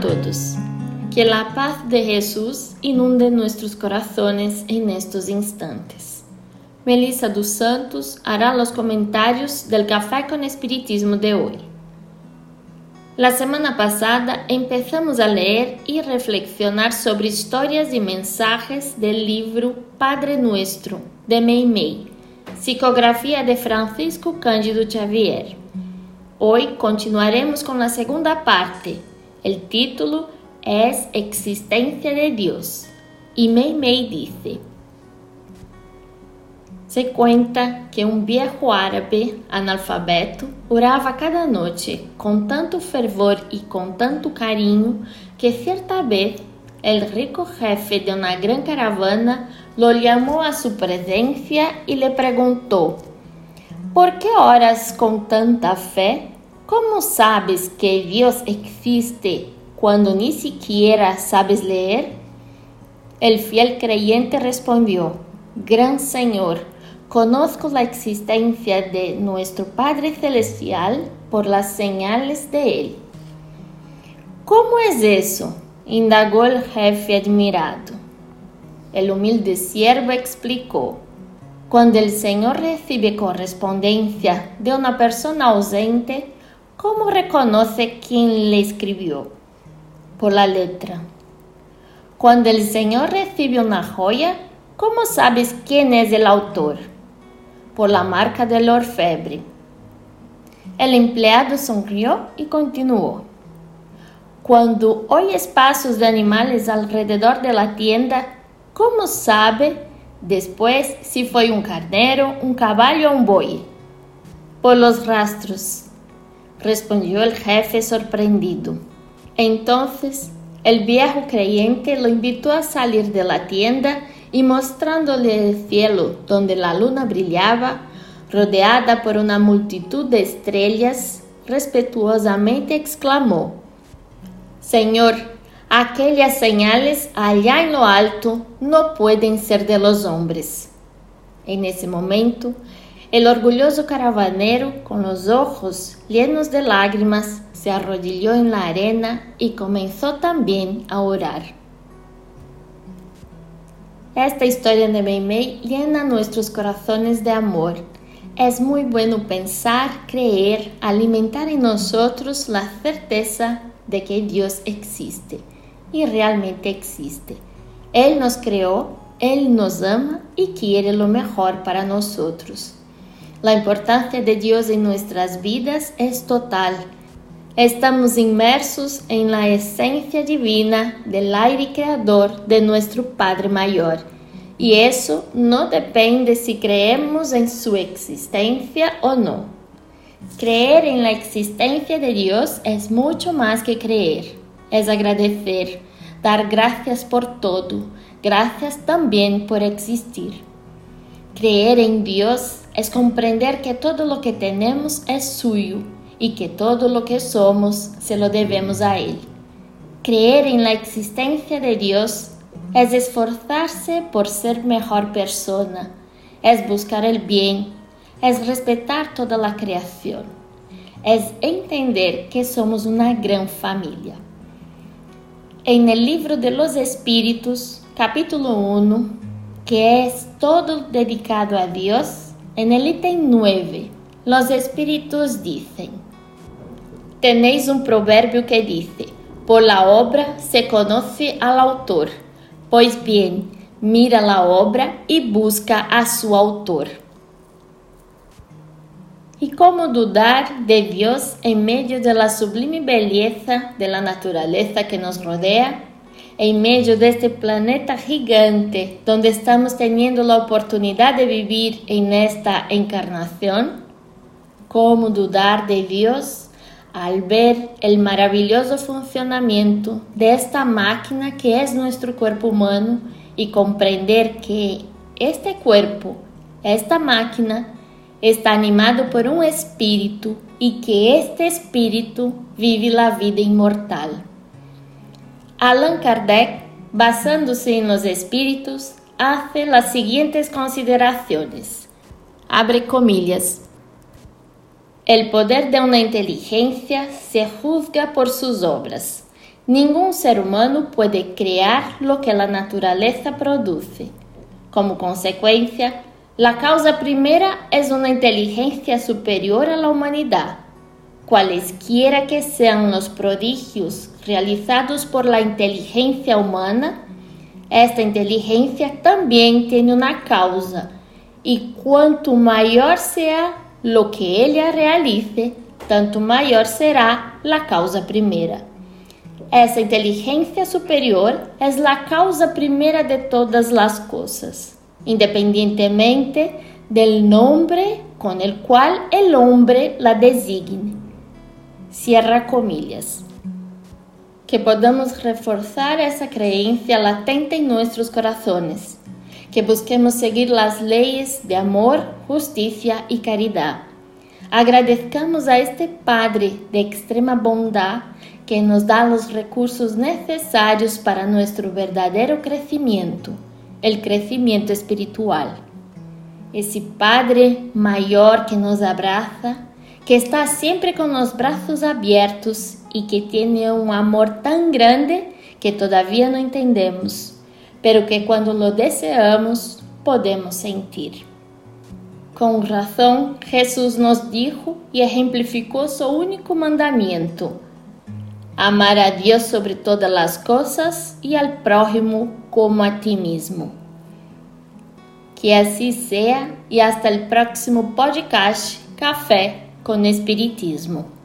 todos. Que la paz de Jesús inunde nuestros corazones en estos instantes. Melissa dos Santos hará los comentarios del Café con Espiritismo de hoy. La semana pasada empezamos a leer y reflexionar sobre historias y mensajes del libro Padre Nuestro de Meimei, psicografía de Francisco Cândido Xavier. Hoy continuaremos con la segunda parte. El título es Existencia de Dios. Y Meimei dice, se cuenta que um viejo árabe analfabeto orava cada noite com tanto fervor e com tanto carinho que certa vez el rico jefe de uma gran caravana lo llamó a su presencia y le preguntó, ¿por qué oras con tanta fe? ¿Cómo sabes que Dios existe cuando ni siquiera sabes leer? El fiel creyente respondió, Gran Señor, Conozco la existencia de nuestro Padre Celestial por las señales de Él. ¿Cómo es eso? indagó el jefe admirado. El humilde siervo explicó. Cuando el Señor recibe correspondencia de una persona ausente, ¿cómo reconoce quién le escribió? Por la letra. Cuando el Señor recibe una joya, ¿cómo sabes quién es el autor? por la marca del orfebre. El empleado sonrió y continuó. Cuando oyes pasos de animales alrededor de la tienda, ¿cómo sabe después si fue un carnero, un caballo o un buey? Por los rastros, respondió el jefe sorprendido. Entonces, el viejo creyente lo invitó a salir de la tienda y mostrándole el cielo donde la luna brillaba, rodeada por una multitud de estrellas, respetuosamente exclamó, Señor, aquellas señales allá en lo alto no pueden ser de los hombres. En ese momento, el orgulloso caravanero, con los ojos llenos de lágrimas, se arrodilló en la arena y comenzó también a orar. Esta historia de Meimei llena nuestros corazones de amor. Es muy bueno pensar, creer, alimentar en nosotros la certeza de que Dios existe y realmente existe. Él nos creó, Él nos ama y quiere lo mejor para nosotros. La importancia de Dios en nuestras vidas es total. Estamos inmersos en la esencia divina del aire creador de nuestro Padre Mayor y eso no depende si creemos en su existencia o no. Creer en la existencia de Dios es mucho más que creer, es agradecer, dar gracias por todo, gracias también por existir. Creer en Dios es comprender que todo lo que tenemos es suyo y que todo lo que somos se lo debemos a Él. Creer en la existencia de Dios es esforzarse por ser mejor persona, es buscar el bien, es respetar toda la creación, es entender que somos una gran familia. En el libro de los Espíritus, capítulo 1, que es todo dedicado a Dios, en el ítem 9, los Espíritus dicen, tenéis un proverbio que dice, por la obra se conoce al autor. Pois bem, mira a obra e busca a seu autor. E como dudar de Deus em meio da sublime beleza da natureza que nos rodea, em meio deste planeta gigante onde estamos tendo a oportunidade de viver em esta encarnação? Como dudar de Deus al ver el maravilloso funcionamiento de esta máquina que es nuestro cuerpo humano y comprender que este cuerpo, esta máquina, está animado por un espíritu y que este espíritu vive la vida inmortal. Allan Kardec, basándose en los espíritus, hace las siguientes consideraciones. Abre comillas. El poder de una inteligencia se juzga por sus obras. Ningún ser humano puede crear lo que la naturaleza produce. Como consecuencia, la causa primera es una inteligencia superior a la humanidad. Cualesquiera que sean los prodigios realizados por la inteligencia humana, esta inteligencia también tiene una causa, y cuanto mayor sea lo que ella realice, tanto mayor será la causa primera. Essa inteligência superior é a causa primeira de todas as coisas, independientemente del nombre con el cual el hombre la designe. Cierra comillas. Que podamos reforçar essa crença latente em nossos corações, que busquemos seguir as leis de amor, justiça e caridade. Agradezcamos a este Padre de extrema bondade que nos dá os recursos necessários para nosso verdadeiro crescimento, o crescimento espiritual. Esse Padre maior que nos abraça, que está sempre com os braços abertos e que tem um amor tão grande que todavia não entendemos, pero que quando lo deseamos podemos sentir. Com razão, Jesus nos dijo e exemplificou seu único mandamento amar a Deus sobre todas as coisas e ao prójimo como a ti mesmo. Que assim seja e hasta o próximo podcast Café com Espiritismo.